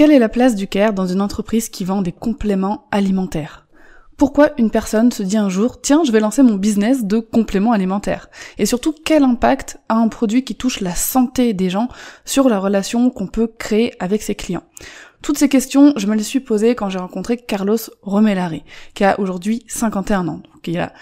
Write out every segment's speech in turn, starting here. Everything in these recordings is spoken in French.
Quelle est la place du care dans une entreprise qui vend des compléments alimentaires? Pourquoi une personne se dit un jour tiens je vais lancer mon business de compléments alimentaires et surtout quel impact a un produit qui touche la santé des gens sur la relation qu'on peut créer avec ses clients? Toutes ces questions, je me les suis posées quand j'ai rencontré Carlos Romellari, qui a aujourd'hui 51 ans. Donc il a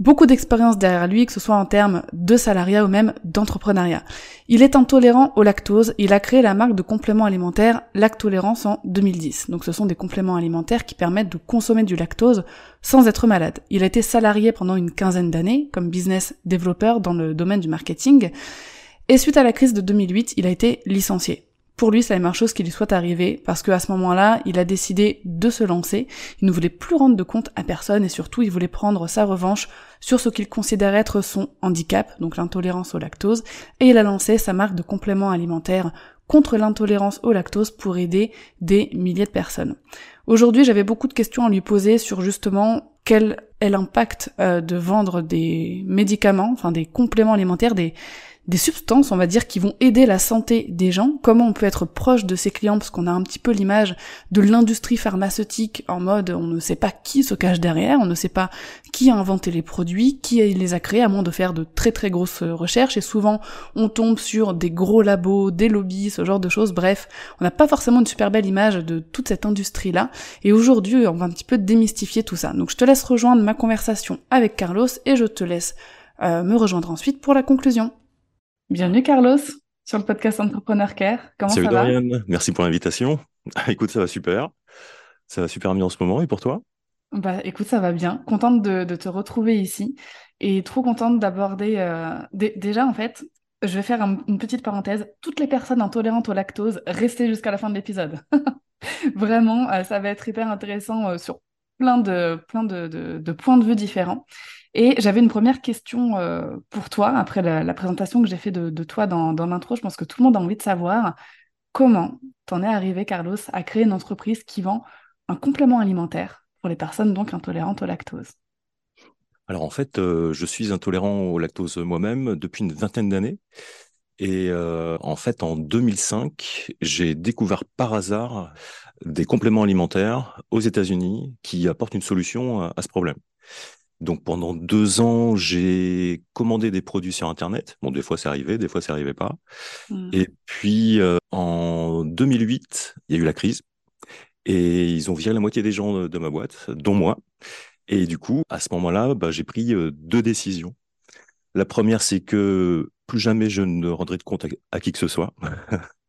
beaucoup d'expérience derrière lui, que ce soit en termes de salariat ou même d'entrepreneuriat. Il est intolérant au lactose, il a créé la marque de compléments alimentaires Lactolérance en 2010. Donc ce sont des compléments alimentaires qui permettent de consommer du lactose sans être malade. Il a été salarié pendant une quinzaine d'années comme business développeur dans le domaine du marketing. Et suite à la crise de 2008, il a été licencié pour lui, c'est la meilleure chose qui lui soit arrivée, parce qu'à ce moment-là, il a décidé de se lancer. Il ne voulait plus rendre de compte à personne et surtout, il voulait prendre sa revanche sur ce qu'il considère être son handicap, donc l'intolérance au lactose, et il a lancé sa marque de compléments alimentaires contre l'intolérance au lactose pour aider des milliers de personnes. Aujourd'hui, j'avais beaucoup de questions à lui poser sur justement quel est l'impact euh, de vendre des médicaments, enfin des compléments alimentaires, des des substances, on va dire, qui vont aider la santé des gens, comment on peut être proche de ses clients, parce qu'on a un petit peu l'image de l'industrie pharmaceutique en mode on ne sait pas qui se cache derrière, on ne sait pas qui a inventé les produits, qui les a créés, à moins de faire de très très grosses recherches, et souvent on tombe sur des gros labos, des lobbies, ce genre de choses, bref, on n'a pas forcément une super belle image de toute cette industrie-là, et aujourd'hui on va un petit peu démystifier tout ça. Donc je te laisse rejoindre ma conversation avec Carlos, et je te laisse euh, me rejoindre ensuite pour la conclusion. Bienvenue Carlos sur le podcast Entrepreneur Care. Comment Salut ça Dorian, merci pour l'invitation. écoute, ça va super. Ça va super bien en ce moment et pour toi? Bah écoute, ça va bien. Contente de, te retrouver ici et trop contente d'aborder. Euh, déjà en fait, je vais faire une petite parenthèse. Toutes les personnes intolérantes au lactose, restez jusqu'à la fin de l'épisode. Vraiment, euh, ça va être hyper intéressant euh, sur plein de, plein de points de vue différents. Et j'avais une première question euh, pour toi, après la, présentation que j'ai fait de, toi dans, l'intro. Je pense que tout le monde a envie de savoir comment t'en es arrivé, Carlos, à créer une entreprise qui vend un complément alimentaire pour les personnes donc intolérantes au lactose. Alors en fait, euh, je suis intolérant au lactose moi-même depuis une vingtaine d'années. Et euh, en fait, en 2005, j'ai découvert par hasard des compléments alimentaires aux États-Unis qui apportent une solution à ce problème. Donc pendant deux ans, j'ai commandé des produits sur Internet. Bon, des fois c'est arrivé, des fois ça arrivait pas. Mmh. Et puis euh, en 2008, il y a eu la crise et ils ont viré la moitié des gens de, ma boîte, dont moi. Et du coup, à ce moment-là, bah, j'ai pris euh, deux décisions. La première, c'est que plus jamais je ne rendrai de compte à, qui que ce soit.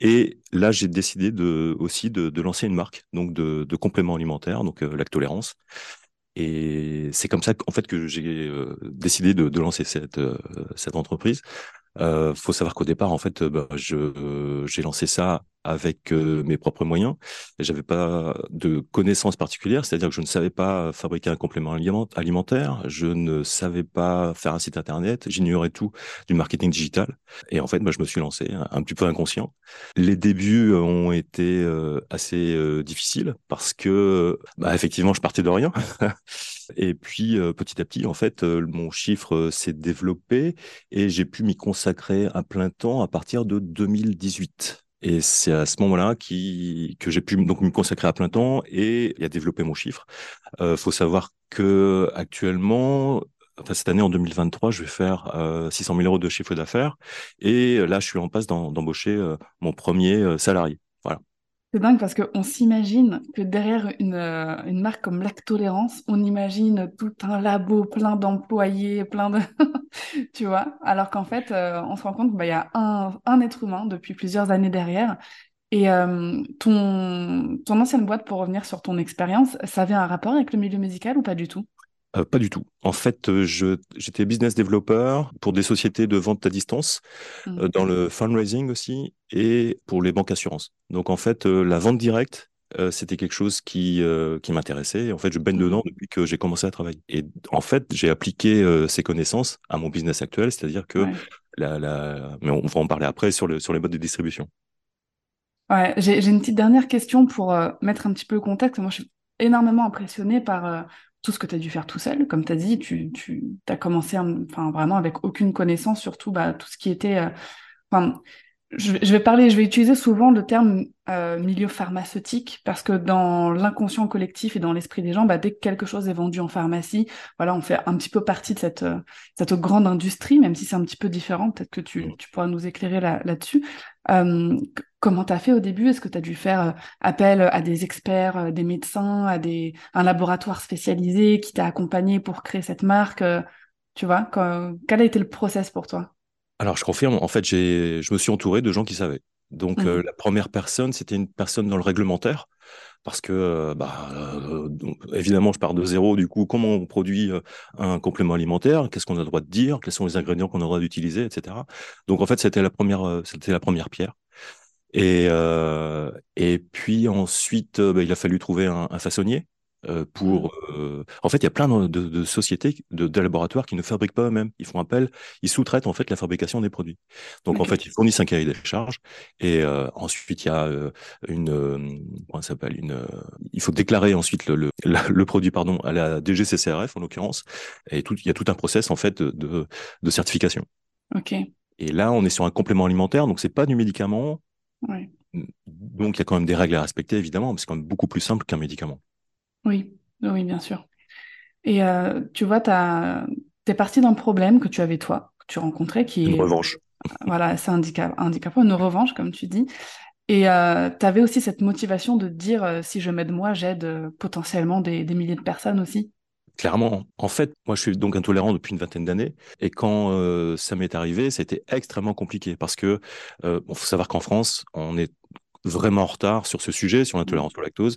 Et là, j'ai décidé de, aussi de, lancer une marque donc de, de compléments alimentaires, donc euh, Lactolérance. Et c'est comme ça en fait que j'ai euh, décidé de, de, lancer cette, euh, cette entreprise. Euh, faut savoir qu'au départ, en fait, bah, je j'ai lancé ça avec euh, mes propres moyens. J'avais pas de connaissances particulières, c'est-à-dire que je ne savais pas fabriquer un complément alimentaire, je ne savais pas faire un site internet, j'ignorais tout du marketing digital. Et en fait, moi, je me suis lancé un, petit peu inconscient. Les débuts ont été euh, assez euh, difficiles parce que, bah, effectivement, je partais de rien. Et puis petit à petit, en fait, mon chiffre s'est développé et j'ai pu m'y consacrer à plein temps à partir de 2018. Et c'est à ce moment-là que j'ai pu donc me consacrer à plein temps et, à développer mon chiffre. Euh, faut savoir que actuellement, enfin cette année en 2023, je vais faire euh, 600 000 euros de chiffre d'affaires et là, je suis en passe d'embaucher euh, mon premier euh, salarié. Voilà. C'est dingue parce qu'on s'imagine que derrière une, euh, marque comme Lactolérance, on imagine tout un labo plein d'employés, plein de... tu vois? Alors qu'en fait, euh, on se rend compte qu'il y a un, être humain depuis plusieurs années derrière. Et euh, ton, ton ancienne boîte, pour revenir sur ton expérience, ça avait un rapport avec le milieu médical ou pas du tout? Euh, pas du tout. En fait, euh, je, j'étais business developer pour des sociétés de vente à distance, euh, dans le fundraising aussi, et pour les banques assurances. Donc en fait, euh, la vente directe, c'était quelque chose qui, qui m'intéressait. En fait, je baigne Mhm. dedans depuis que j'ai commencé à travailler. Et en fait, j'ai appliqué ces connaissances à mon business actuel, c'est-à-dire que Ouais. la, la... Mais on va en parler après sur, le, sur les modes de distribution. Ouais, j'ai j'ai une petite dernière question pour euh, mettre un petit peu le contexte. Moi, je suis énormément impressionnée par euh, tout ce que tu as dû faire tout seul. Comme tu as dit, tu, as commencé enfin, vraiment avec aucune connaissance, surtout bah, tout ce qui était... euh, je, vais parler, je vais utiliser souvent le terme euh, milieu pharmaceutique parce que dans l'inconscient collectif et dans l'esprit des gens, bah, dès que quelque chose est vendu en pharmacie, voilà, on fait un petit peu partie de cette, euh, cette grande industrie, même si c'est un petit peu différent. Peut-être que tu, tu pourras nous éclairer là, là-dessus. Euh, c- comment tu as fait au début? Est-ce que tu as dû faire euh, appel à des experts, euh, des médecins, à des, un laboratoire spécialisé qui t'a accompagné pour créer cette marque? euh, tu vois, quand- quel a été le process pour toi? Alors, je confirme, en fait, je me suis entouré de gens qui savaient. Donc, euh, Mhm. la première personne, c'était une personne dans le réglementaire, parce que, euh, bah, euh, évidemment, je pars de zéro. Du coup, comment on produit un complément alimentaire? Qu'est-ce qu'on a le droit de dire? Quels sont les ingrédients qu'on a le droit d'utiliser, etc. Donc, en fait, c'était la première, c'était la première pierre. Et, et puis ensuite, bah, il a fallu trouver un, un façonnier. Euh, Mhm. pour, euh, en fait, il y a plein de, de- de sociétés, de, de laboratoires qui ne fabriquent pas eux-mêmes. Ils font appel, ils sous-traitent en fait la fabrication des produits. Donc en fait, ils fournissent un cahier des charges et euh, ensuite il y a euh, une, euh, comment ça s'appelle, une, euh, il faut déclarer ensuite le, le, la- le produit pardon à la DGCCRF en l'occurrence et tout, il y a tout un process en fait de, de, de certification. Ok. Et là, on est sur un complément alimentaire, donc c'est pas du médicament. Ouais. Donc, il y a quand même des règles à respecter, évidemment, mais c'est quand même beaucoup plus simple qu'un médicament. Oui, oui, bien sûr. Et euh, tu vois, t'as, t'es parti d'un problème que tu avais toi, que tu rencontrais, qui Une est, revanche. voilà, c'est handicap, handicapant, une revanche, comme tu dis. Et euh, tu avais aussi cette motivation de te dire, euh, si je m'aide moi, j'aide euh, potentiellement des, des milliers de personnes aussi. Clairement, en fait, moi, je suis donc intolérant depuis une vingtaine d'années, et quand euh, ça m'est arrivé, c'était extrêmement compliqué parce que, euh, bon, faut savoir qu'en France, on est vraiment en retard sur ce sujet, sur l'intolérance au lactose.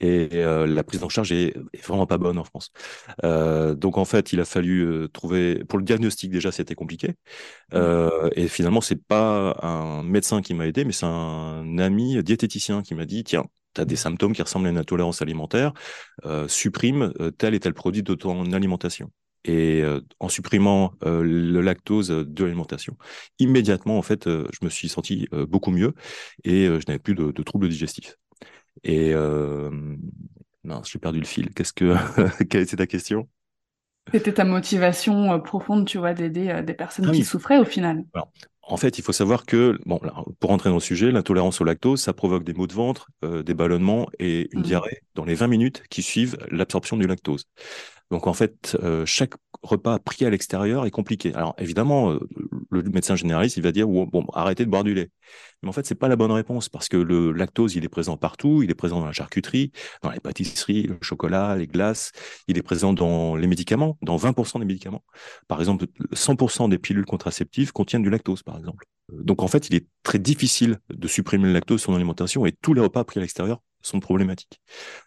Et euh, la prise en charge est, est vraiment pas bonne en France. Euh, donc en fait, il a fallu euh, trouver pour le diagnostic déjà, c'était compliqué. Euh, et finalement, c'est pas un médecin qui m'a aidé, mais c'est un ami diététicien qui m'a dit tiens, tu as des symptômes qui ressemblent à une intolérance alimentaire, supprime tel et tel produit de ton alimentation. Et euh, en supprimant euh, le lactose de l'alimentation, immédiatement, en fait, euh, je me suis senti beaucoup mieux et je n'avais plus de, de troubles digestifs. Et euh, non, j'ai perdu le fil. Qu'est-ce que quelle était ta question? C'était ta motivation euh, profonde, tu vois, d'aider euh, des personnes Ah qui oui. souffraient au final. Alors, en fait, il faut savoir que, bon, pour rentrer dans le sujet, l'intolérance au lactose, ça provoque des maux de ventre, euh, des ballonnements et une Mhm. diarrhée dans les 20 minutes qui suivent l'absorption du lactose. Donc en fait, euh, chaque repas pris à l'extérieur est compliqué. Alors évidemment, euh, le médecin généraliste, il va dire bon, arrêtez de boire du lait. Mais en fait, c'est pas la bonne réponse parce que le lactose, il est présent partout. Il est présent dans la charcuterie, dans les pâtisseries, le chocolat, les glaces. Il est présent dans les médicaments, dans 20% des médicaments. Par exemple, 100% des pilules contraceptives contiennent du lactose, par exemple. Euh, Donc en fait, il est très difficile de supprimer le lactose de son alimentation et tous les repas pris à l'extérieur sont problématiques.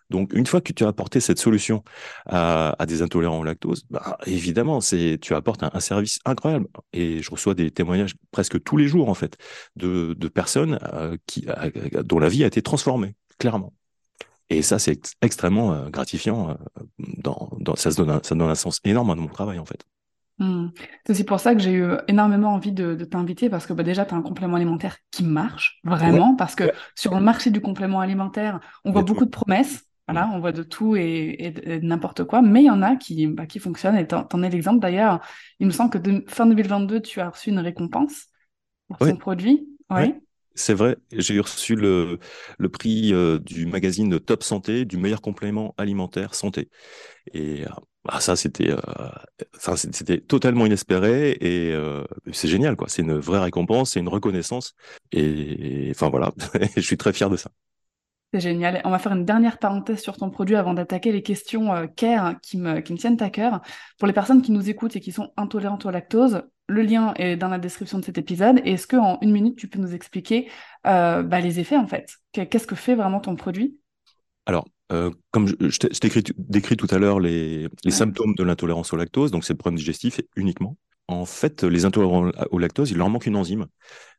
Donc, une fois que tu as apporté cette solution à, des intolérants au lactose, bah, évidemment, c'est, tu apportes un, un service incroyable. Et je reçois des témoignages presque tous les jours, en fait, de, de personnes euh, qui, dont la vie a été transformée, clairement. Et ça, c'est ex- extrêmement euh, gratifiant. euh, dans, dans, ça, se donne un, ça donne un sens énorme à mon travail, en fait. Hmm. C'est aussi pour ça que j'ai eu énormément envie de, de t'inviter parce que bah, déjà, tu as un complément alimentaire qui marche vraiment parce que Ouais. sur le marché du complément alimentaire, on voit beaucoup de promesses. Voilà, on voit de tout et, n'importe quoi, mais il y en a qui, bah, qui fonctionnent et t'en, es l'exemple. D'ailleurs, il me semble que de, fin 2022, tu as reçu une récompense pour Ouais. ton produit. Oui. C'est vrai, j'ai reçu le, prix euh, du magazine Top Santé du meilleur complément alimentaire santé. Et euh, bah, ça, c'était euh, c'était totalement inespéré et c'est génial, quoi. C'est une vraie récompense, c'est une reconnaissance. Et, enfin voilà, je suis très fier de ça. C'est génial. On va faire une dernière parenthèse sur ton produit avant d'attaquer les questions care qui me, qui me tiennent à cœur. Pour les personnes qui nous écoutent et qui sont intolérantes au lactose, le lien est dans la description de cet épisode. Est-ce qu'en une minute, tu peux nous expliquer euh, bah, les effets en fait? Que- Qu'est-ce que fait vraiment ton produit? Alors, euh, comme je, je t'ai décrit tout à l'heure les, les symptômes de l'intolérance au lactose, donc c'est le problème digestif uniquement. En fait, les intolérants au lactose, il leur manque une enzyme,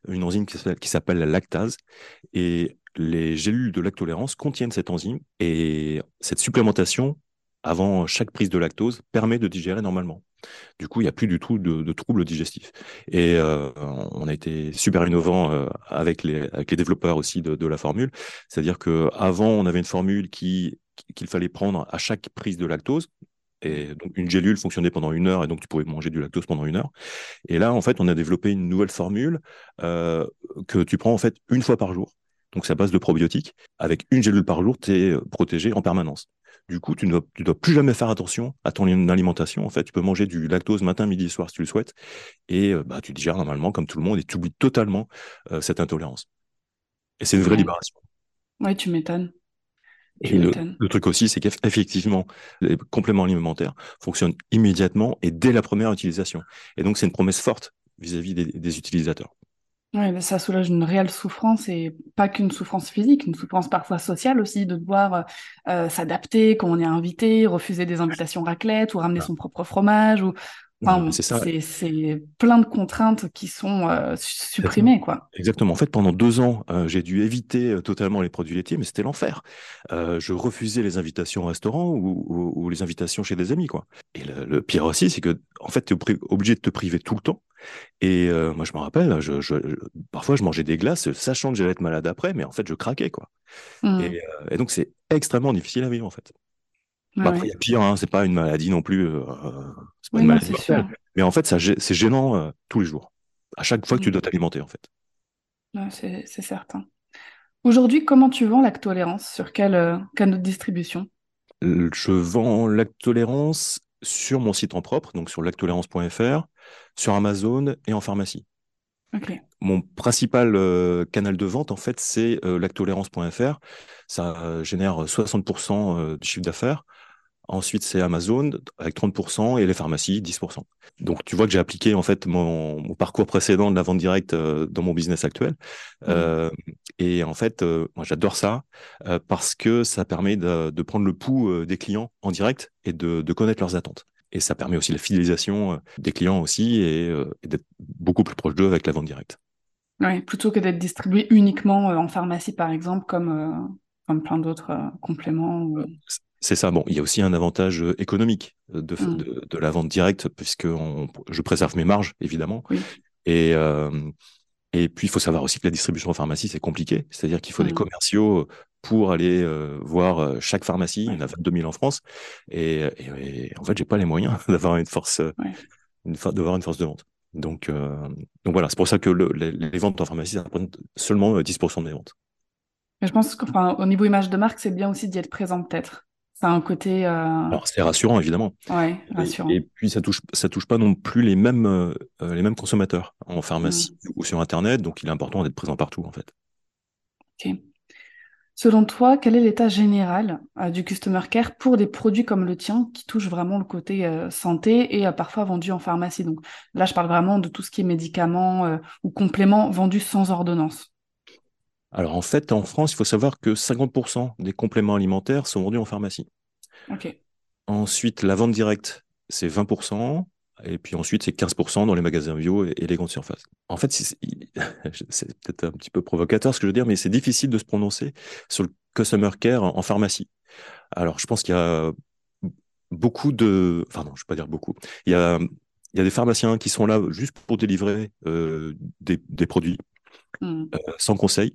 une enzyme qui s'appelle la lactase. Et les gélules de lactolérance contiennent cette enzyme. Et cette supplémentation, avant chaque prise de lactose, permet de digérer normalement. Du coup, il n'y a plus du tout de, troubles digestifs. Et euh, on a été super innovant euh, avec, les, développeurs aussi de, la formule. C'est-à-dire qu'avant, on avait une formule qui qu'il fallait prendre à chaque prise de lactose. Et donc, une gélule fonctionnait pendant une heure et donc tu pouvais manger du lactose pendant une heure. Et là, en fait, on a développé une nouvelle formule euh, que tu prends en fait une fois par jour. Donc, à base de probiotiques. Avec une gélule par jour, tu es protégé en permanence. Du coup, tu ne dois, dois, plus jamais faire attention à ton alimentation. En fait, tu peux manger du lactose matin, midi et soir si tu le souhaites. Et euh, bah, tu digères normalement comme tout le monde et tu oublies totalement euh, cette intolérance. Et c'est une vraie libération. Oui, tu m'étonnes. Et le, truc aussi, c'est qu'effectivement, les compléments alimentaires fonctionnent immédiatement et dès la première utilisation. Et donc, c'est une promesse forte vis-à-vis des, utilisateurs. Oui, ça soulage une réelle souffrance et pas qu'une souffrance physique, une souffrance parfois sociale aussi, de devoir euh, s'adapter quand on est invité, refuser des invitations raclette ou ramener son propre fromage ou c'est plein de contraintes qui sont euh, supprimées, quoi. Exactement. En fait, pendant deux ans, euh, j'ai dû éviter euh, totalement les produits laitiers, mais c'était l'enfer. je refusais les invitations au restaurant ou, les invitations chez des amis, quoi. Et le, pire aussi, c'est que, en fait, tu es obligé de te priver tout le temps. Et moi, je me rappelle, je, parfois, je mangeais des glaces, sachant que j'allais être malade après, mais en fait, je craquais, quoi. Mmh. Et, et donc, c'est extrêmement difficile à vivre, en fait. Bah, après, il y a pire, hein, c'est pas une maladie non plus. Euh, c'est pas une maladie Mais en fait, c'est gênant euh, tous les jours. À chaque fois que tu dois t'alimenter, en fait. c'est certain. Aujourd'hui, comment tu vends lactolérance Sur quel euh, canal de distribution? Je vends lactolérance sur mon site en propre, donc sur lactolérance.fr, sur Amazon et en pharmacie. Mon principal canal de vente, en fait, c'est lactolérance.fr. Ça génère 60% du chiffre d'affaires. Ensuite, c'est Amazon avec 30% et les pharmacies 10%. Donc, tu vois que j'ai appliqué en fait mon, parcours précédent de la vente directe euh, dans mon business actuel. Mmh. Euh, et en fait, euh, moi, j'adore ça parce que ça permet de, prendre le pouls des clients en direct et de, connaître leurs attentes. Et ça permet aussi la fidélisation des clients aussi et, d'être beaucoup plus proche d'eux avec la vente directe. Oui, plutôt que d'être distribué uniquement en pharmacie, par exemple, comme, comme plein d'autres compléments. C'est ça. Bon, il y a aussi un avantage euh, économique euh, mmh. de, de, la vente directe, puisque je préserve mes marges, évidemment. Et, euh, et puis, il faut savoir aussi que la distribution en pharmacie, c'est compliqué. C'est-à-dire qu'il faut des mmh. commerciaux pour aller voir chaque pharmacie. Il y en a 22 000 en France. Et, en fait, j'ai pas les moyens d'avoir une force, une d'avoir une force de vente. Donc, donc voilà, c'est pour ça que les, ventes en pharmacie, ça prend seulement 10% des ventes. Mais je pense qu'au niveau image de marque, c'est bien aussi d'y être présent peut-être. Ça un côté. Euh, Alors c'est rassurant évidemment. Ouais, rassurant. Et, puis ça touche ça touche pas non plus les mêmes euh, les mêmes consommateurs en pharmacie mmh. ou sur internet, donc il est important d'être présent partout en fait. Ok. Selon toi, quel est l'état général euh, du customer care pour des produits comme le tien qui touchent vraiment le côté santé et parfois vendus en pharmacie? Donc là, je parle vraiment de tout ce qui est médicaments ou compléments vendus sans ordonnance. Alors en fait, en France, il faut savoir que 50% des compléments alimentaires sont vendus en pharmacie. Ensuite, la vente directe, c'est 20%. Et puis ensuite, c'est 15% dans les magasins bio et, les grandes surfaces. En fait, c'est peut-être un petit peu provocateur ce que je veux dire, mais c'est difficile de se prononcer sur le customer care en, pharmacie. Alors, je pense qu'il y a beaucoup de... Enfin non, je ne vais pas dire beaucoup. Il y a, il y a des pharmaciens qui sont là juste pour délivrer euh, des, produits mmh. euh, sans conseil.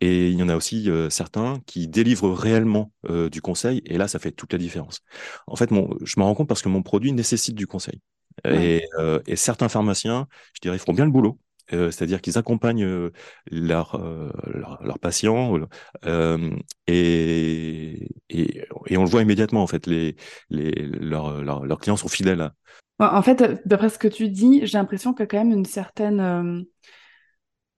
Et il y en a aussi euh, certains qui délivrent réellement euh, du conseil, et là, ça fait toute la différence. En fait, mon, je me rends compte parce que mon produit nécessite du conseil. Et, euh, et, certains pharmaciens, je dirais, font bien le boulot. C'est-à-dire qu'ils accompagnent leurs leur, patients et, et, et, on le voit immédiatement, en fait, les, les, leurs, leurs clients sont fidèles. En fait, d'après ce que tu dis, j'ai l'impression qu'il y a quand même une certaine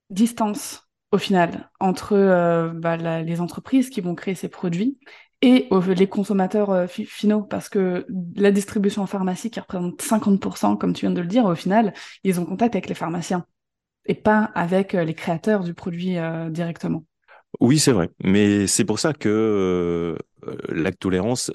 distance au final, entre euh, bah, les entreprises qui vont créer ces produits et les consommateurs euh, finaux, parce que la distribution en pharmacie, qui représente 50%, comme tu viens de le dire, au final, ils ont contact avec les pharmaciens et pas avec euh, les créateurs du produit directement. Oui, c'est vrai, mais c'est pour ça que lactolérance,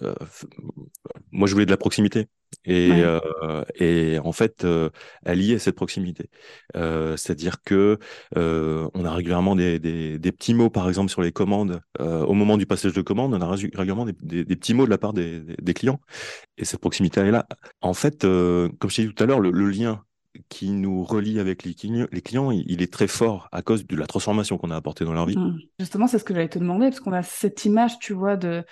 moi je voulais de la proximité. Et, euh, et en fait, euh, elle y est cette proximité. Euh, C'est-à-dire que euh, on a régulièrement des, des, des, petits mots, par exemple, sur les commandes. Au moment du passage de commande, on a régulièrement des, des petits mots de la part des, clients. Et cette proximité elle est là. En fait, comme je t'ai dit tout à l'heure, le, lien qui nous relie avec les, les clients, il est très fort à cause de la transformation qu'on a apportée dans leur vie. Mmh. Justement, c'est ce que j'allais te demander, parce qu'on a cette image, tu vois, de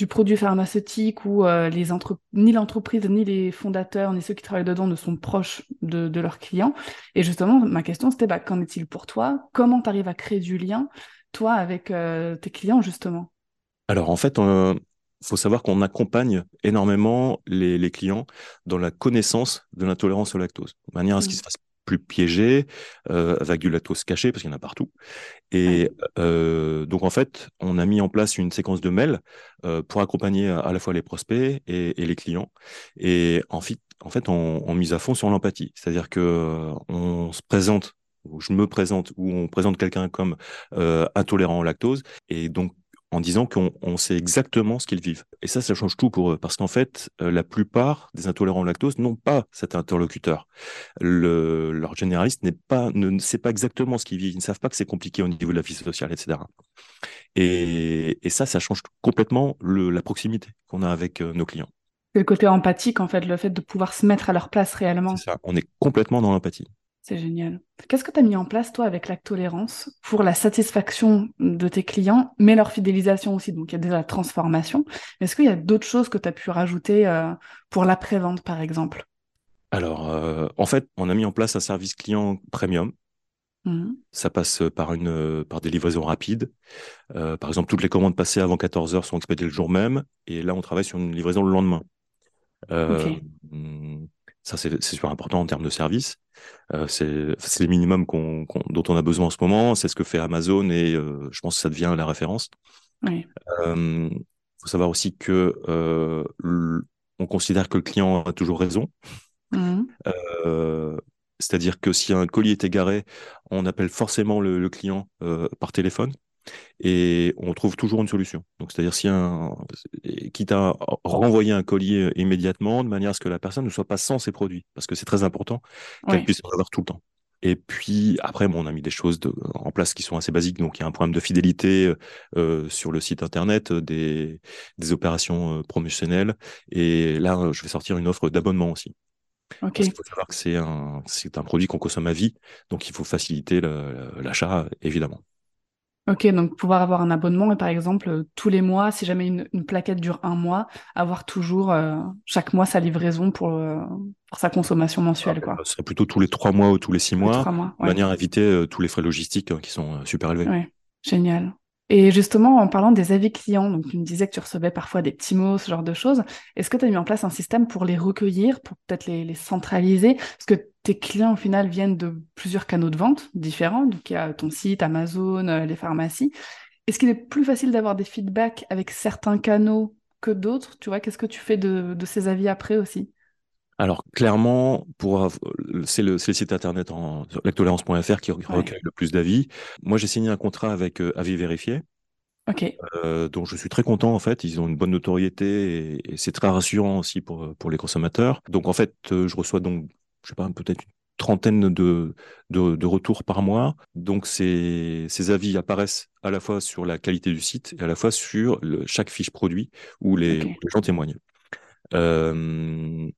du produit pharmaceutique où euh, les entre... ni l'entreprise, ni les fondateurs, ni ceux qui travaillent dedans ne sont proches de, leurs clients. Et justement, ma question, c'était bah, qu'en est-il pour toi? Comment tu arrives à créer du lien, toi, avec euh, tes clients, justement? Alors, en fait, il faut savoir qu'on accompagne énormément les, clients dans la connaissance de l'intolérance au lactose, de manière à ce qu'ils mmh. se fassent plus piégé, euh, avec du lactose caché, parce qu'il y en a partout. Et euh, donc, en fait, on a mis en place une séquence de mails euh, pour accompagner à la fois les prospects et, les clients. Et en fait, en fait on, mise à fond sur l'empathie. C'est-à-dire que on se présente ou je me présente, ou on présente quelqu'un comme intolérant au lactose, et donc en disant qu'on sait exactement ce qu'ils vivent. Et ça, ça change tout pour eux, parce qu'en fait, euh, la plupart des intolérants au lactose n'ont pas cet interlocuteur. Le, leur généraliste n'est pas, ne, sait pas exactement ce qu'ils vivent, ils ne savent pas que c'est compliqué au niveau de la vie sociale, etc. Et, et ça, ça change complètement le, la proximité qu'on a avec euh, nos clients. C'est le côté empathique, en fait, le fait de pouvoir se mettre à leur place réellement. C'est ça, on est complètement dans l'empathie. C'est génial. Qu'est-ce que tu as mis en place, toi, avec l'actolérance pour la satisfaction de tes clients, mais leur fidélisation aussi? Donc, il y a déjà la transformation. Est-ce qu'il y a d'autres choses que tu as pu rajouter euh, pour l'après-vente, par exemple? Alors, euh, en fait, on a mis en place un service client premium. Mmh. Ça passe par, une, par des livraisons rapides. Euh, par exemple, toutes les commandes passées avant 14 heures sont expédiées le jour même. Et là, on travaille sur une livraison le lendemain. Mmh, ça, c'est super important en termes de service. Euh, c'est le minimum dont on a besoin en ce moment. C'est ce que fait Amazon et euh, je pense que ça devient la référence. Il euh, faut savoir aussi que on considère que le client a toujours raison. Mmh. C'est-à-dire que si un colis est égaré, on appelle forcément le client par téléphone et on trouve toujours une solution. Donc, c'est-à-dire si un, quitte à renvoyer un colis immédiatement, de manière à ce que la personne ne soit pas sans ses produits, parce que c'est très important qu'elle puisse en avoir tout le temps. Et puis après, bon, on a mis des choses de, en place qui sont assez basiques. Donc il y a un programme de fidélité euh, sur le site internet, des, des opérations euh, promotionnelles. Et là, je vais sortir une offre d'abonnement aussi. Parce qu'il faut savoir que c'est un, c'est un produit qu'on consomme à vie, donc il faut faciliter l'achat, évidemment. Ok, donc pouvoir avoir un abonnement et par exemple euh, tous les mois, si jamais une, plaquette dure un mois, avoir toujours euh, chaque mois sa livraison pour, euh, pour sa consommation mensuelle. Ah, quoi. Ce serait plutôt tous les trois mois ou tous les six mois, de manière à éviter tous les frais logistiques hein, qui sont super élevés. Ouais, génial. Et justement, en parlant des avis clients, donc tu me disais que tu recevais parfois des petits mots, ce genre de choses. Est-ce que tu as mis en place un système pour les recueillir, pour peut-être les, centraliser? Parce que tes clients, au final, viennent de plusieurs canaux de vente différents. Donc, il y a ton site, Amazon, euh, les pharmacies. Est-ce qu'il est plus facile d'avoir des feedbacks avec certains canaux que d'autres? Tu vois, qu'est-ce que tu fais de ces avis après aussi? Alors clairement, pour c'est le, le, site internet en lactolérance.fr qui recueille le plus d'avis. Moi, j'ai signé un contrat avec euh, Avis Vérifié. Ok. Euh, donc je suis très content en fait. Ils ont une bonne notoriété et, c'est très rassurant aussi pour pour les consommateurs. Donc en fait, euh, je reçois donc je sais pas peut-être une trentaine de, de, retours par mois. Donc ces, ces avis apparaissent à la fois sur la qualité du site et à la fois sur le, chaque fiche produit où les, les gens témoignent. Euh,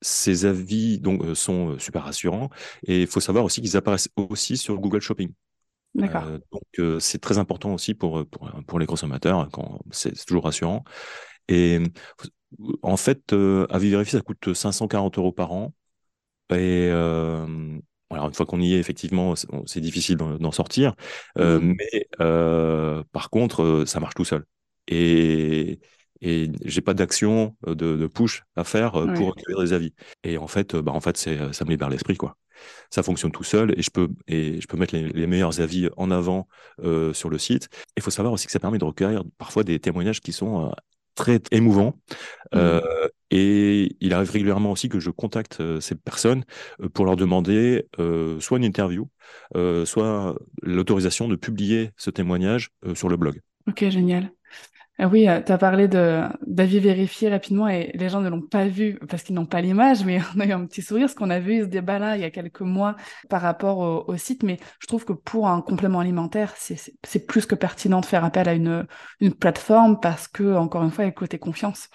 ces avis donc, euh, sont euh, super rassurants et il faut savoir aussi qu'ils apparaissent aussi sur Google Shopping. Euh, donc c'est très important aussi pour, pour, pour les consommateurs, hein, quand c'est toujours rassurant. Et en fait, à vérifier, ça coûte 540 euros par an. Et voilà, une fois qu'on y est, effectivement, c'est difficile d'en sortir. Mmh. Mais par contre, ça marche tout seul. Et, et j'ai pas d'action euh, de, de, push à faire euh, pour recueillir des avis. Et en fait, euh, bah en fait, c'est ça me libère l'esprit quoi. Ça fonctionne tout seul et je peux et je peux mettre les, les meilleurs avis en avant euh, sur le site. Il faut savoir aussi que ça permet de recueillir parfois des témoignages qui sont très émouvants. Mmh. Euh, et il arrive régulièrement aussi que je contacte ces personnes pour leur demander soit une interview, soit l'autorisation de publier ce témoignage sur le blog. Ok, génial. Ah oui, euh, tu as parlé d'avis vérifiés rapidement et les gens ne l'ont pas vu parce qu'ils n'ont pas l'image, mais on a eu un petit sourire parce qu'on a vu ce débat-là il y a quelques mois par rapport au, site. Mais je trouve que pour un complément alimentaire, c'est plus que pertinent de faire appel à une, plateforme parce que, encore une fois, il y a le côté confiance.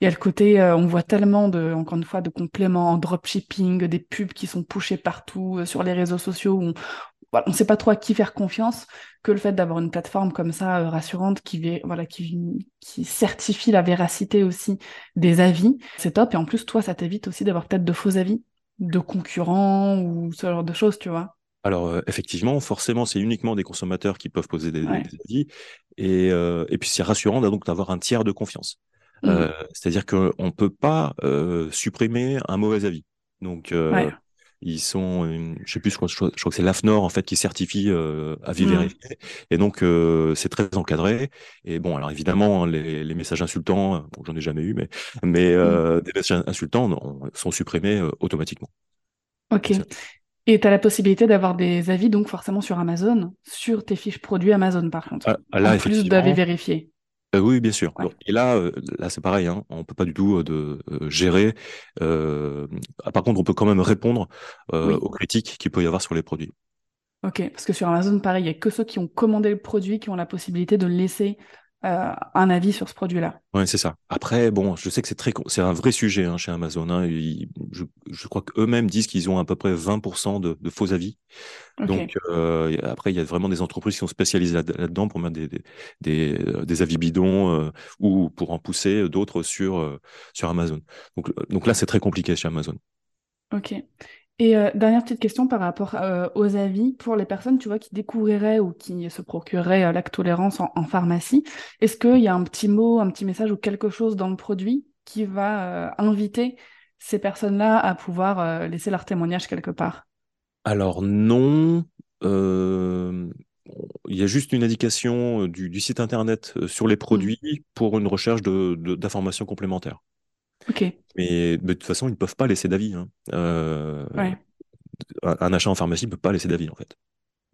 Il y a le côté, euh, on voit tellement de, encore une fois, de compléments en dropshipping, des pubs qui sont pushés partout euh, sur les réseaux sociaux où on ne sait pas trop à qui faire confiance que le fait d'avoir une plateforme comme ça euh, rassurante qui, voilà, qui, qui certifie la véracité aussi des avis, c'est top. Et en plus, toi, ça t'évite aussi d'avoir peut-être de faux avis de concurrents ou ce genre de choses, tu vois. Alors euh, effectivement, forcément, c'est uniquement des consommateurs qui peuvent poser des, avis, et, euh, et puis c'est rassurant donc d'avoir un tiers de confiance. Mmh. C'est-à-dire qu'on ne peut pas supprimer un mauvais avis. Donc ils sont, une, je sais plus, je crois, je crois que c'est l'AFNOR en fait qui certifie euh, avis mmh. vérifié, et donc euh, c'est très encadré. Et bon, alors évidemment, les, les messages insultants, bon, j'en ai jamais eu, mais mais mmh. euh, des messages insultants sont supprimés euh, automatiquement. Ok. Et tu as la possibilité d'avoir des avis donc forcément sur Amazon, sur tes fiches produits Amazon par contre, ah, là, en plus d'avis vérifiés. Euh, oui, bien sûr. et là, euh, là, c'est pareil. Hein, on peut pas du tout euh, de gérer. Ah, par contre, on peut quand même répondre aux critiques qu'il peut y avoir sur les produits. Ok, parce que sur Amazon, pareil, il y a que ceux qui ont commandé le produit qui ont la possibilité de laisser euh, un avis sur ce produit-là. Ouais, c'est ça. Après, bon, je sais que c'est très, c'est un vrai sujet hein, chez Amazon. Hein. je, je, crois qu'eux-mêmes disent qu'ils ont à peu près 20% de, de, faux avis. Donc euh, après, il y a vraiment des entreprises qui sont spécialisées là-dedans pour mettre des, des, des, euh, des avis bidons euh, ou pour en pousser d'autres sur sur Amazon. Donc, donc là, c'est très compliqué chez Amazon. Ok. Et euh, dernière petite question par rapport euh, aux avis pour les personnes, tu vois, qui découvriraient ou qui se procureraient euh, tolérance en, pharmacie. Est-ce qu'il y a un petit mot, un petit message ou quelque chose dans le produit qui va euh, inviter ces personnes-là à pouvoir laisser leur témoignage quelque part? Alors non. Il y a juste une indication du, site internet sur les mmh. produits pour une recherche d'informations de, complémentaires. Mais, de toute façon, ils ne peuvent pas laisser d'avis. Hein. Euh, un, achat en pharmacie ne peut pas laisser d'avis, en fait.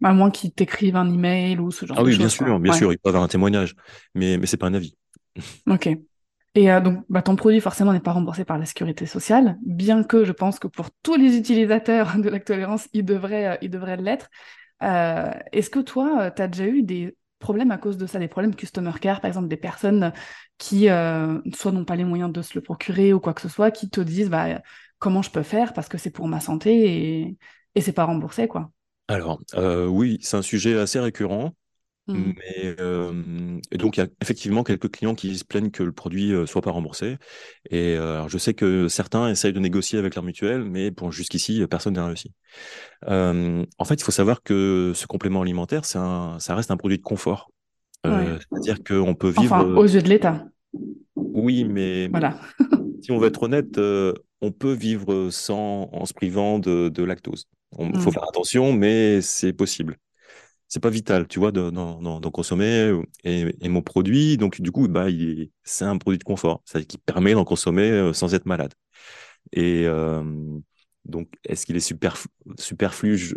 À moins qu'ils t'écrivent un email ou ce genre ah de choses. Ah oui, bien sûr, bien sûr, ils peuvent avoir un témoignage, mais, mais c'est pas un avis. Ok. Et euh, donc, bah, ton produit, forcément, n'est pas remboursé par la sécurité sociale, bien que je pense que pour tous les utilisateurs de la tolérance, il devrait, euh, il devrait l'être. Est-ce que toi, tu as déjà eu des problèmes à cause de ça, des problèmes customer care, par exemple, des personnes qui euh, soit n'ont pas les moyens de se le procurer ou quoi que ce soit, qui te disent bah, comment je peux faire parce que c'est pour ma santé et, et c'est pas remboursé quoi. Alors euh, oui, c'est un sujet assez récurrent. Mmh. Mais euh, et donc il y a effectivement quelques clients qui se plaignent que le produit euh, soit pas remboursé. Et euh, je sais que certains essayent de négocier avec leur mutuelle, mais bon jusqu'ici personne n'a réussi. Euh, en fait, il faut savoir que ce complément alimentaire, un, ça reste un produit de confort. C'est-à-dire qu'on peut vivre. Enfin, aux yeux de l'État. Oui, mais voilà. si on veut être honnête, on peut vivre sans en se privant de, de lactose. Il faut mm. faire attention, mais c'est possible. C'est pas vital, tu vois, d'en consommer. Et, mon produit, donc du coup, bah, c'est un produit de confort, qui permet d'en consommer euh, sans être malade. Et donc, est-ce qu'il est superflu, superflu? Je,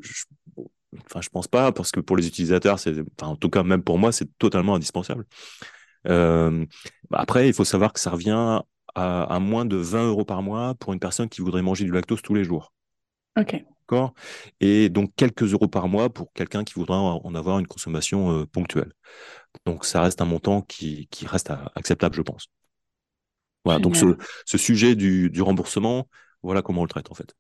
Enfin, je pense pas, parce que pour les utilisateurs, en tout cas, même pour moi, c'est totalement indispensable. Euh, après, il faut savoir que ça revient à, à, moins de 20 euros par mois pour une personne qui voudrait manger du lactose tous les jours. Ok. D'accord Et donc quelques euros par mois pour quelqu'un qui voudrait en avoir une consommation euh, ponctuelle. Donc ça reste un montant qui, qui reste acceptable, je pense. Voilà, donc ce, ce sujet du, du remboursement, voilà comment on le traite en fait.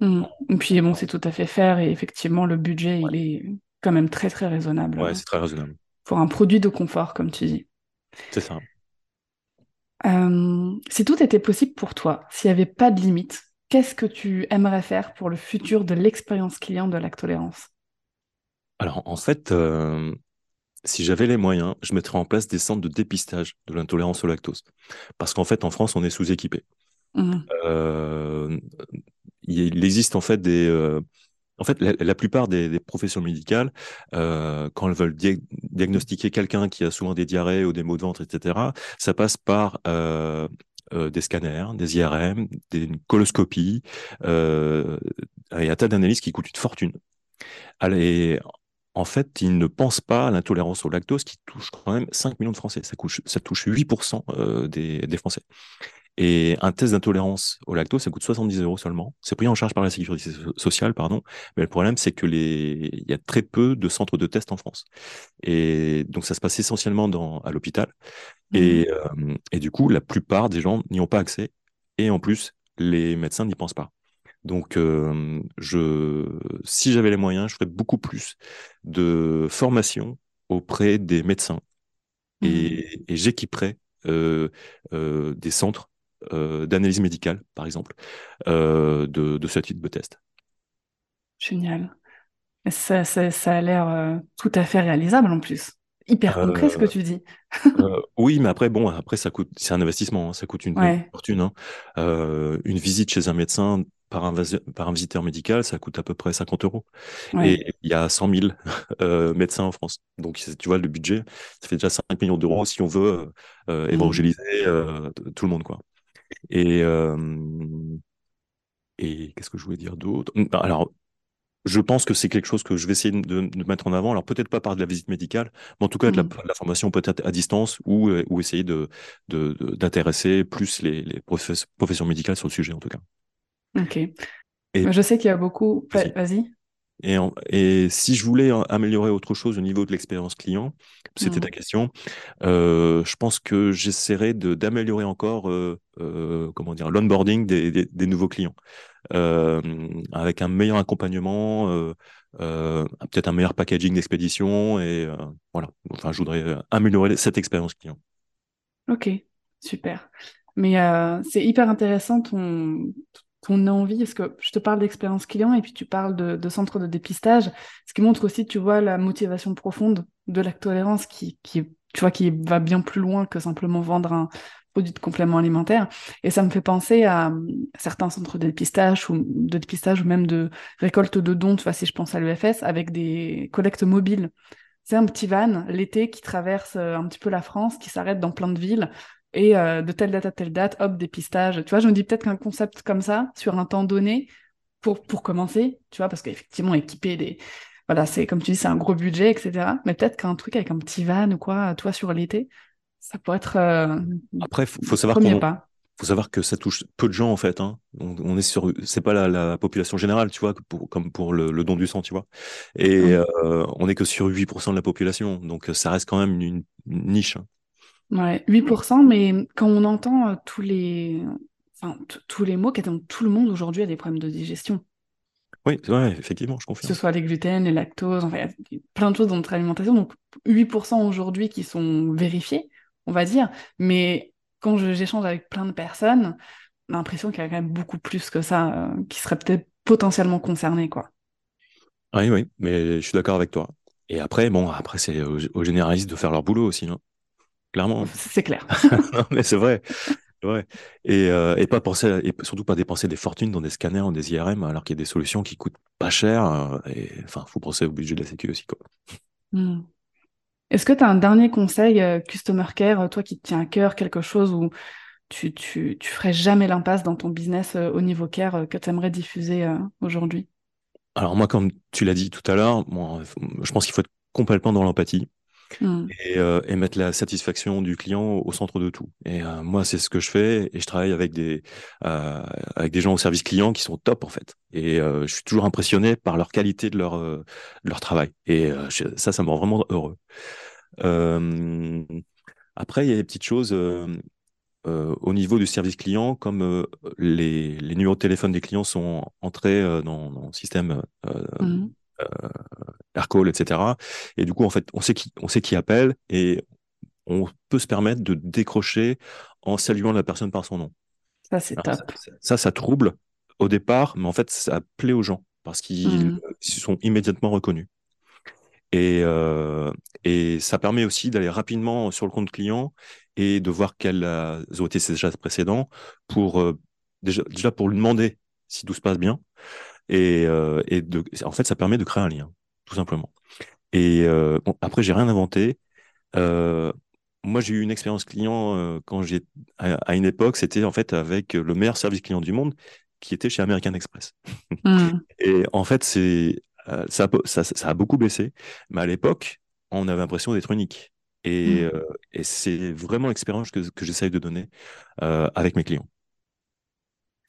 Mmh. Et puis bon, c'est tout à fait faire et effectivement le budget il est quand même très très raisonnable. Ouais, c'est très raisonnable. Pour un produit de confort, comme tu dis. C'est ça. Euh, si tout était possible pour toi, s'il n'y avait pas de limite, qu'est-ce que tu aimerais faire pour le futur de l'expérience client de lactolérance? Alors en fait, euh, si j'avais les moyens, je mettrais en place des centres de dépistage de l'intolérance au lactose. Parce qu'en fait, en France, on est sous-équipé. Mmh. Euh, il existe en fait des euh, en fait, la, plupart des, professions médicales, euh, quand elles veulent diagnostiquer quelqu'un qui a souvent des diarrhées ou des maux de ventre, etc., ça passe par euh, des scanners, des IRM, des coloscopies, euh, et un tas d'analyses qui coûtent une fortune. En fait, ils ne pensent pas à l'intolérance au lactose qui touche quand même 5 millions de Français. Ça, touche 8% euh, des Français. Et un test d'intolérance au lactose, ça coûte 70 euros seulement. C'est pris en charge par la sécurité sociale, pardon. Mais le problème, c'est que les, il y a très peu de centres de test en France. Et donc, ça se passe essentiellement dans, à l'hôpital. Et, mmh. euh, et du coup, la plupart des gens n'y ont pas accès. Et en plus, les médecins n'y pensent pas. Donc, euh, je, si j'avais les moyens, je ferais beaucoup plus de formation auprès des médecins et, mmh. et j'équiperais euh, euh, des centres d'analyse médicale, par exemple, euh, de, de, ce type de test. Génial. Ça, ça, ça a l'air euh, tout à fait réalisable en plus. Hyper concret ce que tu dis. oui, mais après, bon, après, ça coûte, c'est un investissement, hein, ça coûte une fortune. Hein. une visite chez un médecin par un, par un visiteur médical, ça coûte à peu près 50 euros. Et il y a 100 000 euh, médecins en France. Donc, tu vois, le budget, ça fait déjà 5 millions d'euros si on veut euh, mmh. évangéliser tout le monde, quoi. Et, euh, et qu'est-ce que je voulais dire d'autre? Bah, Alors, je pense que c'est quelque chose que je vais essayer de, de, mettre en avant. Alors peut-être pas par de la visite médicale, mais en tout cas de, la, mmh. la, formation peut-être à distance ou, euh, ou essayer de d'intéresser plus les, les professions médicales sur le sujet en tout cas. Ok. Et, je sais qu'il y a beaucoup. Vas-y. Et, et, si je voulais améliorer autre chose au niveau de l'expérience client, c'était ta mmh. question, euh, je pense que j'essaierai d'améliorer encore euh, euh, comment dire l'onboarding des, des, des, nouveaux clients, avec un meilleur accompagnement, peut-être un meilleur packaging d'expédition et voilà. Enfin, je voudrais améliorer cette expérience client. Ok, super. Mais c'est hyper intéressant ton, ton envie Est-ce que je te parle d'expérience client et puis tu parles de, de, centre de dépistage, ce qui montre aussi, tu vois, la motivation profonde de la tolérance qui, tu vois, qui va bien plus loin que simplement vendre un produit de complément alimentaire. Et ça me fait penser à, certains centres de dépistage ou de dépistage ou même de récolte de dons, tu vois, si je pense à l'EFS, avec des collectes mobiles. C'est un petit van l'été qui traverse euh, un petit peu la France, qui s'arrête dans plein de villes et euh, de telle date à telle date, hop, dépistage. Tu vois, je me dis peut-être qu'un concept comme ça, sur un temps donné, pour, pour commencer, tu vois, parce qu'effectivement, équiper des. Voilà, c'est comme tu dis, c'est un gros budget, etc. Mais peut-être qu'un truc avec un petit van ou quoi, toi, sur l'été, ça pourrait être. Euh, Après, faut, faut savoir premier pas faut savoir que ça touche peu de gens en fait. Hein. On, est sur, c'est pas la, la, population générale, tu vois, pour, comme pour le, le, don du sang, tu vois. Et euh, on est que sur 8% de la population, donc ça reste quand même une, une niche. Hein. Ouais, 8%, mais quand on entend euh, tous les, enfin, tous les mots, tout le monde aujourd'hui a des problèmes de digestion. Oui, ouais, effectivement, je confirme. Que ce soit les gluten, les lactoses, enfin, y a plein de choses dans notre alimentation. Donc, 8% aujourd'hui qui sont vérifiés, on va dire. Mais quand j'échange avec plein de personnes, on a l'impression qu'il y a quand même beaucoup plus que ça euh, qui seraient peut-être potentiellement concernés, quoi. Oui, oui, mais je suis d'accord avec toi. Et après, bon, après, c'est aux, généralistes de faire leur boulot aussi. Hein clairement. C'est clair. mais c'est vrai. Ouais. Et, euh, et pas penser, et surtout pas dépenser des fortunes dans des scanners ou des IRM alors qu'il y a des solutions qui coûtent pas cher. Euh, et enfin, faut penser au budget de la sécu aussi, quoi. Hmm. Est-ce que tu as un dernier conseil, euh, Customer Care, toi qui te tient à cœur, quelque chose où tu, tu, tu ferais jamais l'impasse dans ton business au niveau care que tu aimerais diffuser aujourd'hui? Alors moi, comme tu l'as dit tout à l'heure, je pense qu'il faut être complètement dans l'empathie. Mmh. Et, euh, et, mettre la satisfaction du client au centre de tout. Et euh, moi, c'est ce que je fais et je travaille avec des euh, avec des gens au service client qui sont top en fait. Et je suis toujours impressionné par leur qualité de leur de leur travail. Et ça, ça me rend vraiment heureux. après, il y a des petites choses. au niveau du service client, comme les, les numéros de téléphone des clients sont entrés dans, dans le système mmh euh, Aircall, etc. Et du coup, en fait, on sait qui, on sait qui appelle et on peut se permettre de décrocher en saluant la personne par son nom. Ça, c'est top. Ça, ça, trouble au départ, mais en fait, ça plaît aux gens parce qu'ils mmh. sont immédiatement reconnus. Et, euh, et ça permet aussi d'aller rapidement sur le compte client et de voir quels ont été ses achats précédents pour euh, déjà, déjà pour lui demander si tout se passe bien, et, euh, et de, en fait, ça permet de créer un lien, tout simplement. Et euh, bon, après, j'ai rien inventé. Euh, moi, j'ai eu une expérience client euh, quand j'ai à, une époque, c'était en fait avec le meilleur service client du monde, qui était chez American Express. Hmm. Et en fait, c'est ça, ça, ça, a beaucoup baissé, mais à l'époque, on avait l'impression d'être unique. Et, mmh. et c'est vraiment l'expérience que, que j'essaye de donner avec mes clients.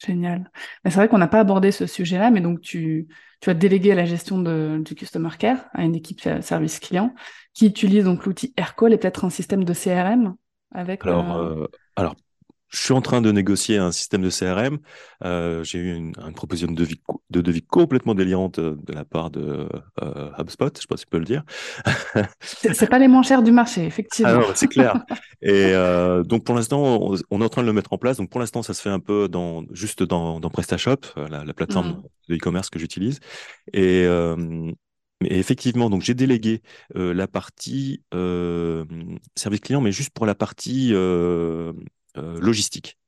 Génial. C'est vrai qu'on n'a pas abordé ce sujet-là, mais donc tu, tu as délégué la gestion de, du Customer Care à une équipe service client qui utilise donc l'outil Aircall et peut-être un système de CRM avec. Alors, euh, alors je suis en train de négocier un système de CRM. Euh, j'ai eu une, une, proposition de devis, de devis complètement délirante euh, de la part de euh, HubSpot, je sais pas si tu peux le dire. c'est pas les moins chers du marché, effectivement. Ah c'est clair. Et euh, donc pour l'instant, on, on, est en train de le mettre en place. Donc pour l'instant, ça se fait un peu dans juste dans, dans PrestaShop, euh, la, la plateforme mmh. de e-commerce que j'utilise. Et euh, mais effectivement, donc j'ai délégué euh, la partie euh, service client, mais juste pour la partie euh, euh, logistique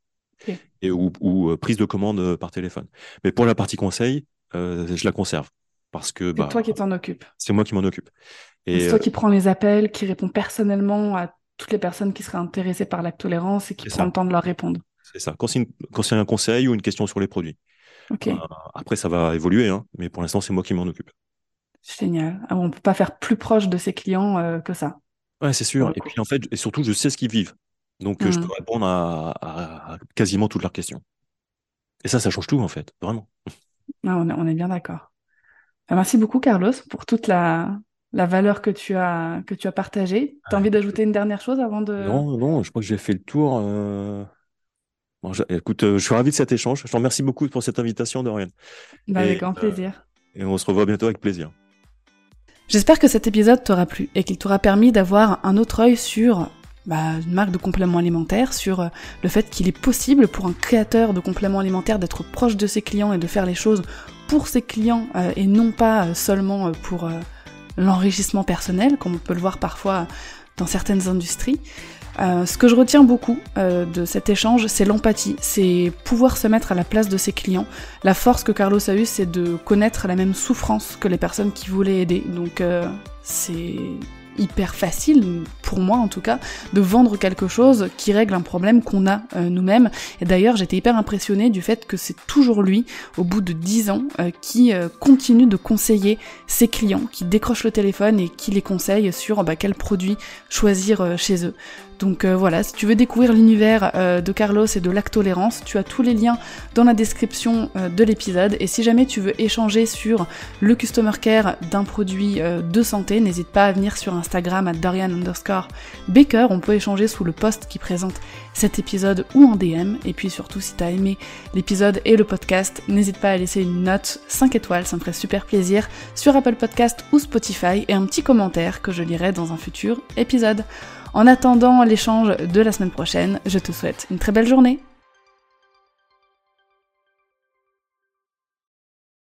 et ou, ou, euh, prise de commande euh, par téléphone. Mais pour la partie conseil, je la conserve parce que c'est bah, toi qui t'en occupe. C'est moi qui m'en occupe. Et c'est toi qui prends les appels, qui répond personnellement à toutes les personnes qui seraient intéressées par la tolérance et qui prend le temps de leur répondre. C'est ça. Quand c'est, un conseil ou une question sur les produits. Okay. après, ça va évoluer, hein, mais pour l'instant, c'est moi qui m'en occupe. Génial. Ah, on peut pas faire plus proche de ses clients euh, que ça. Ouais, c'est sûr. Et puis en fait, et surtout, je sais ce qu'ils vivent. Donc, mmh. je peux répondre à, à, à, quasiment toutes leurs questions. Et ça, ça change tout, en fait, vraiment. Ah, on, est, on, est, bien d'accord. Ah, merci beaucoup, Carlos, pour toute la, la valeur que tu as, que tu as partagée. Tu as envie d'ajouter une dernière chose avant de... Non, non, je crois que j'ai fait le tour. Euh... Bon, je, écoute, euh, je suis ravi de cet échange. Je te remercie beaucoup pour cette invitation, Dorian. Bah, avec grand plaisir. Euh, et on se revoit bientôt avec plaisir. J'espère que cet épisode t'aura plu et qu'il t'aura permis d'avoir un autre œil sur bah, une marque de compléments alimentaires, sur euh, le fait qu'il est possible pour un créateur de compléments alimentaires d'être proche de ses clients et de faire les choses pour ses clients euh, et non pas euh, seulement pour l'enrichissement personnel, comme on peut le voir parfois dans certaines industries. Euh, ce que je retiens beaucoup euh, de cet échange, c'est l'empathie, c'est pouvoir se mettre à la place de ses clients. La force que Carlos a eue, c'est de connaître la même souffrance que les personnes qui voulaient aider. Donc euh, c'est hyper facile, pour moi en tout cas, de vendre quelque chose qui règle un problème qu'on a euh, nous-mêmes. Et d'ailleurs, j'étais hyper impressionnée du fait que c'est toujours lui, au bout de 10 ans, euh, qui euh, continue de conseiller ses clients, qui décroche le téléphone et qui les conseille sur bah, quel produit choisir chez eux. Donc voilà, si tu veux découvrir l'univers de Carlos et de l'actolérance, tu as tous les liens dans la description de l'épisode. Et si jamais tu veux échanger sur le customer care d'un produit de santé, n'hésite pas à venir sur Instagram à Dorian underscore Baker. On peut échanger sous le post qui présente cet épisode ou en DM. Et puis surtout, si t'as aimé l'épisode et le podcast, n'hésite pas à laisser une note 5 étoiles, ça me ferait super plaisir, sur Apple Podcast ou Spotify et un petit commentaire que je lirai dans un futur épisode. En attendant l'échange de la semaine prochaine, je te souhaite une très belle journée.